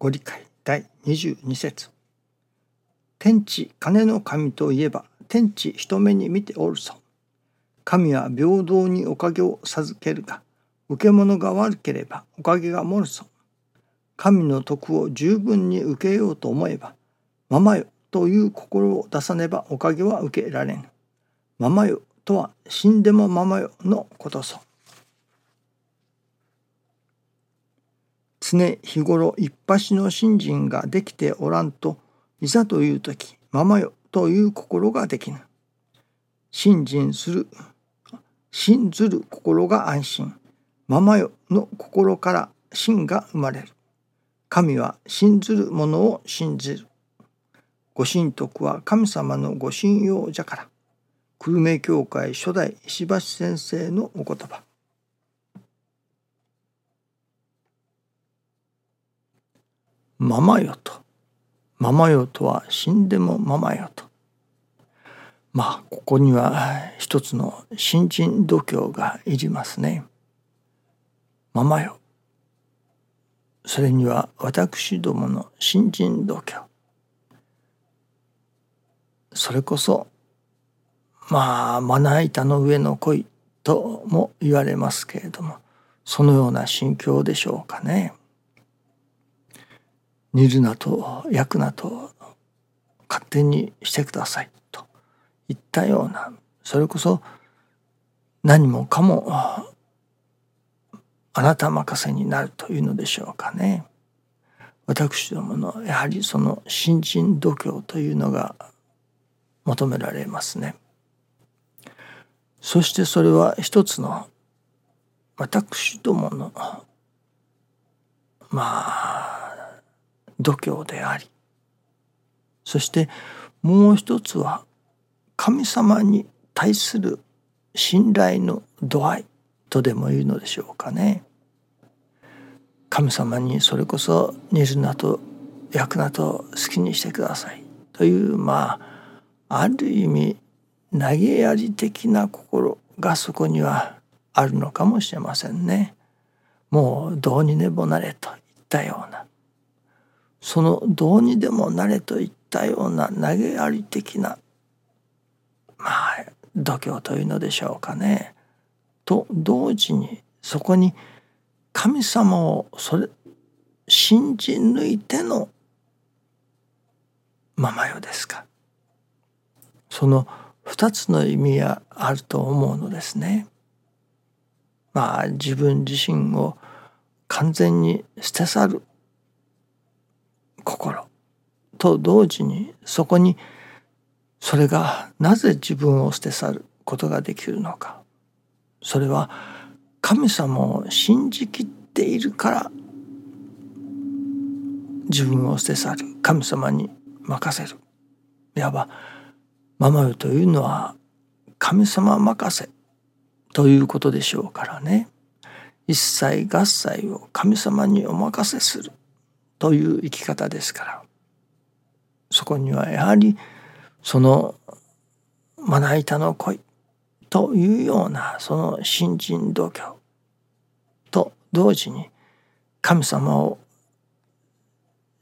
ご理解第22節天地金の神といえば天地一目に見ておるぞ。神は平等におかげを授けるが受け物が悪ければおかげが漏るぞ。神の徳を十分に受けようと思えばままよという心を出さねばおかげは受けられぬ。ままよとは死んでもままよのことぞ。常日頃一発の信心ができておらんといざという時ままよという心ができぬ。信心する信ずる心が安心ままよの心から信が生まれる。神は信ずる者を信じる。ご神徳は神様のご信用じゃから。久留米教会初代石橋先生のお言葉。ままよと。ままよとは死んでもままよと。まあここには一つの新人度胸がいりますね。ままよ。それには私どもの新人度胸。それこそまあまな板の上の恋とも言われますけれどもそのような心境でしょうかね。煮るなと焼くなと勝手にしてくださいといったようなそれこそ何もかもあなた任せになるというのでしょうかね。私どものやはりその新人度胸というのが求められますね。そしてそれは一つの私どものまあ度胸でありそしてもう一つは神様に対する信頼の度合いとでも言うのでしょうかね。神様にそれこそ煮るなと焼くなと好きにしてくださいというまあある意味投げやり的な心がそこにはあるのかもしれませんね。もうどうにでもなれといったようなそのどうにでもなれといったような投げやり的なまあ度胸というのでしょうかね。と同時にそこに神様をそれ信じ抜いてのままよですか。その二つの意味があると思うのですね。まあ自分自身を完全に捨て去る心。と同時にそこにそれがなぜ自分を捨て去ることができるのか。それは神様を信じきっているから。自分を捨て去る。神様に任せる。いわば守るというのは神様任せ。ということでしょうからね。一切合切を神様にお任せする。という生き方ですからそこにはやはりそのまな板の恋というようなその新人度胸と同時に神様を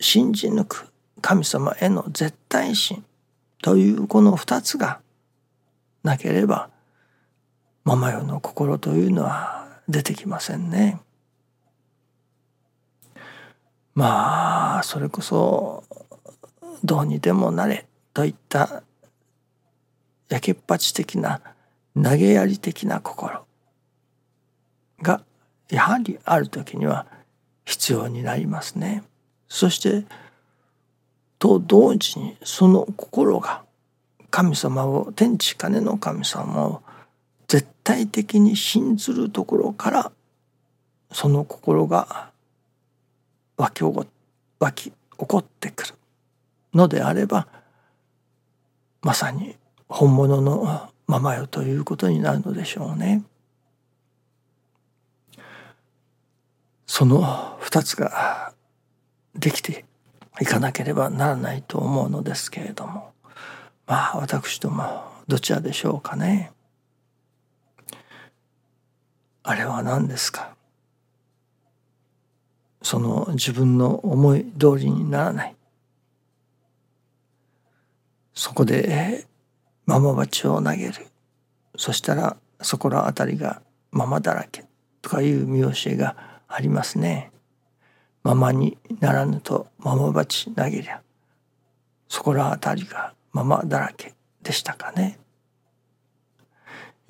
信じ抜く神様への絶対心というこの二つがなければママよの心というのは出てきませんね。まあそれこそどうにでもなれといったやけっぱち的な投げやり的な心がやはりある時には必要になりますね。そしてと同時にその心が神様を天地金の神様を絶対的に信ずるところからその心が湧き湧き起こってくるのであればまさに本物のままよということになるのでしょうね。その二つができていかなければならないと思うのですけれどもまあ私どもどちらでしょうかね。あれは何ですか？その自分の思い通りにならないそこでママ鉢を投げるそしたらそこら辺りがママだらけとかいう見教えがありますね。ママにならぬとママ鉢投げりゃそこら辺りがママだらけでしたかね。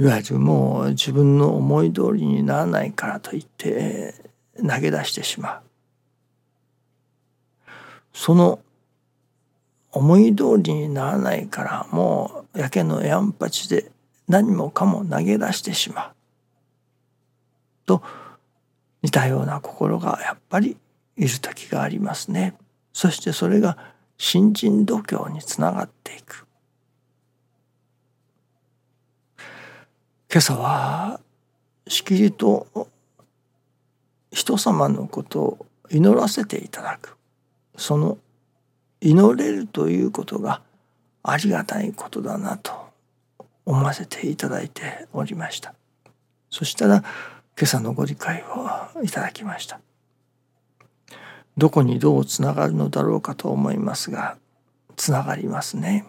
いわゆるもう自分の思い通りにならないからといって投げ出してしまう。その思い通りにならないからもうやけのやんぱちで何もかも投げ出してしまう。と似たような心がやっぱりいる時がありますね。そしてそれが新人度胸につながっていく。今朝はしきりと人様のことを祈らせていただくその祈れるということがありがたいことだなと思わせていただいておりました。そしたら今朝のご理解をいただきました。どこにどうつながるのだろうかと思いますがつながりますね。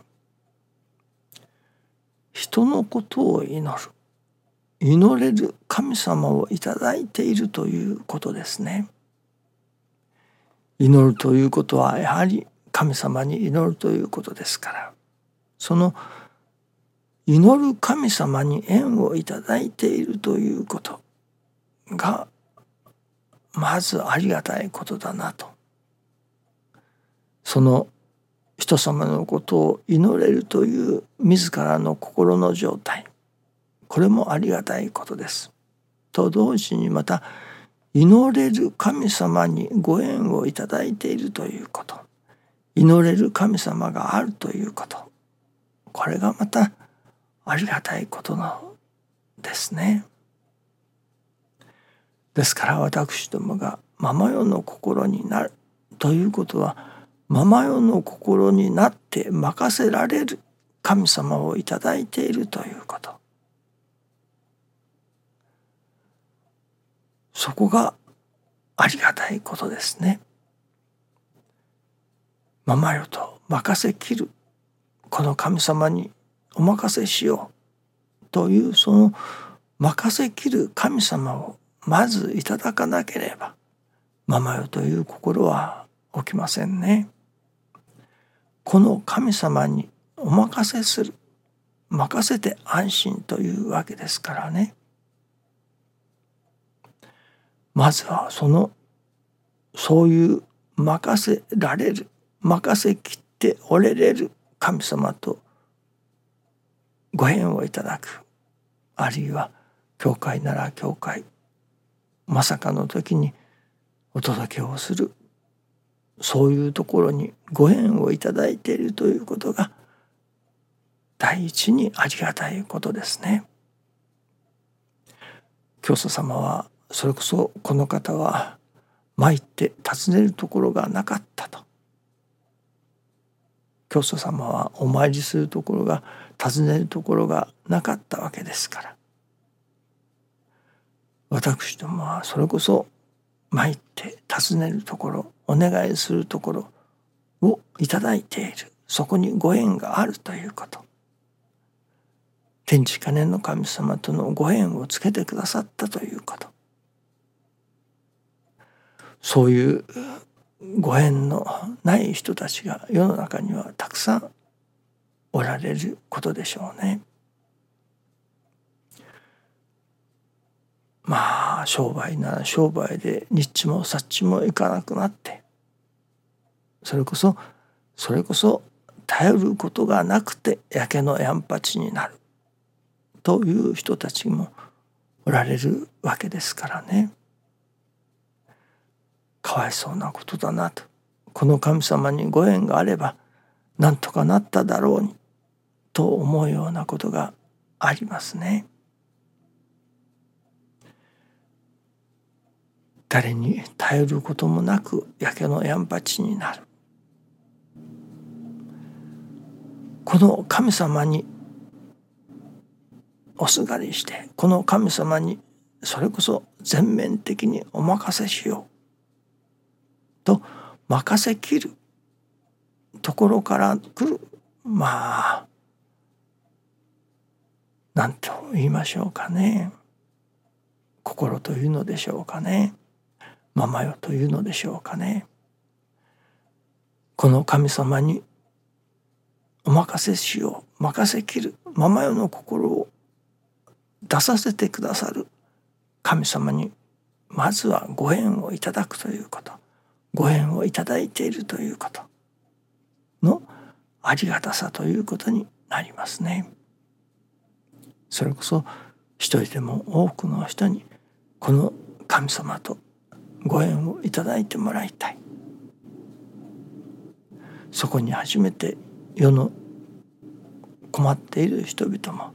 人のことを祈る。祈れる神様をいただいているということですね。祈るということはやはり神様に祈るということですから。その祈る神様に縁をいただいているということがまずありがたいことだなと。その人様のことを祈れるという自らの心の状態。これもありがたいことです。と同時にまた祈れる神様にご縁をいただいているということ。祈れる神様があるということ。これがまたありがたいことのですね。ですから私どもがママ世の心になるということはママ世の心になって任せられる神様をいただいているということ。そこがありがたいことですね。ママよと任せきるこの神様にお任せしようというその任せきる神様をまずいただかなければママよという心は起きませんね。この神様にお任せする任せて安心というわけですからね。まずはそのそういう任せられる任せきっておれれる神様とご縁をいただくあるいは教会なら教会まさかの時にお届けをするそういうところにご縁をいただいているということが第一にありがたいことですね。教祖様はそれこそこの方は参って訪ねるところがなかったと。教祖様はお参りするところが訪ねるところがなかったわけですから。私どもはそれこそ参って訪ねるところお願いするところをいただいている。そこにご縁があるということ。天地金の神様とのご縁をつけてくださったということ。そういうご縁のない人たちが世の中にはたくさんおられることでしょうね。まあ商売なら商売で日地もさっちもいかなくなってそれこそそれこそ頼ることがなくて焼けのやんぱちになるという人たちもおられるわけですからね。かわいそうなことだなと。この神様にご縁があればなんとかなっただろうにと思うようなことがありますね。誰に頼ることもなく焼けのやんぱちになる。この神様におすがりしてこの神様にそれこそ全面的にお任せしよう。と任せきる。ところから来る。まあ何と言いましょうかね。心というのでしょうかね。ママよというのでしょうかね。この神様にお任せしよう。任せきる。ママよの心を出させてくださる神様にまずはご縁をいただくということ。ご縁をいただいているということのありがたさということになりますね。それこそ一人でも多くの人にこの神様とご縁をいただいてもらいたいそこに初めて世の困っている人々も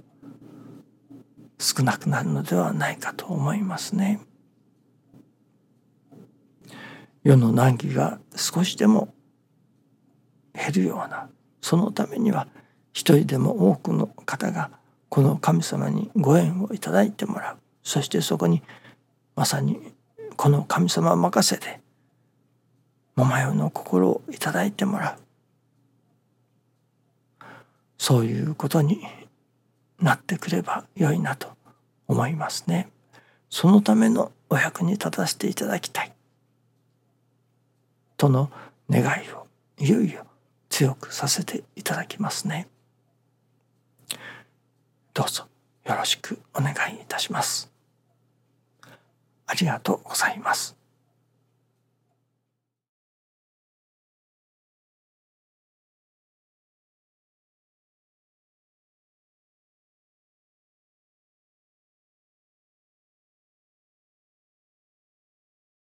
少なくなるのではないかと思いますね。世の難儀が少しでも減るようなそのためには一人でも多くの方がこの神様にご縁をいただいてもらう。そしてそこにまさにこの神様任せで桃代の心をいただいてもらう。そういうことになってくればよいなと思いますね。そのためのお役に立たせていただきたい。との願いをいよいよ強くさせていただきますね。どうぞよろしくお願いいたします。ありがとうございます。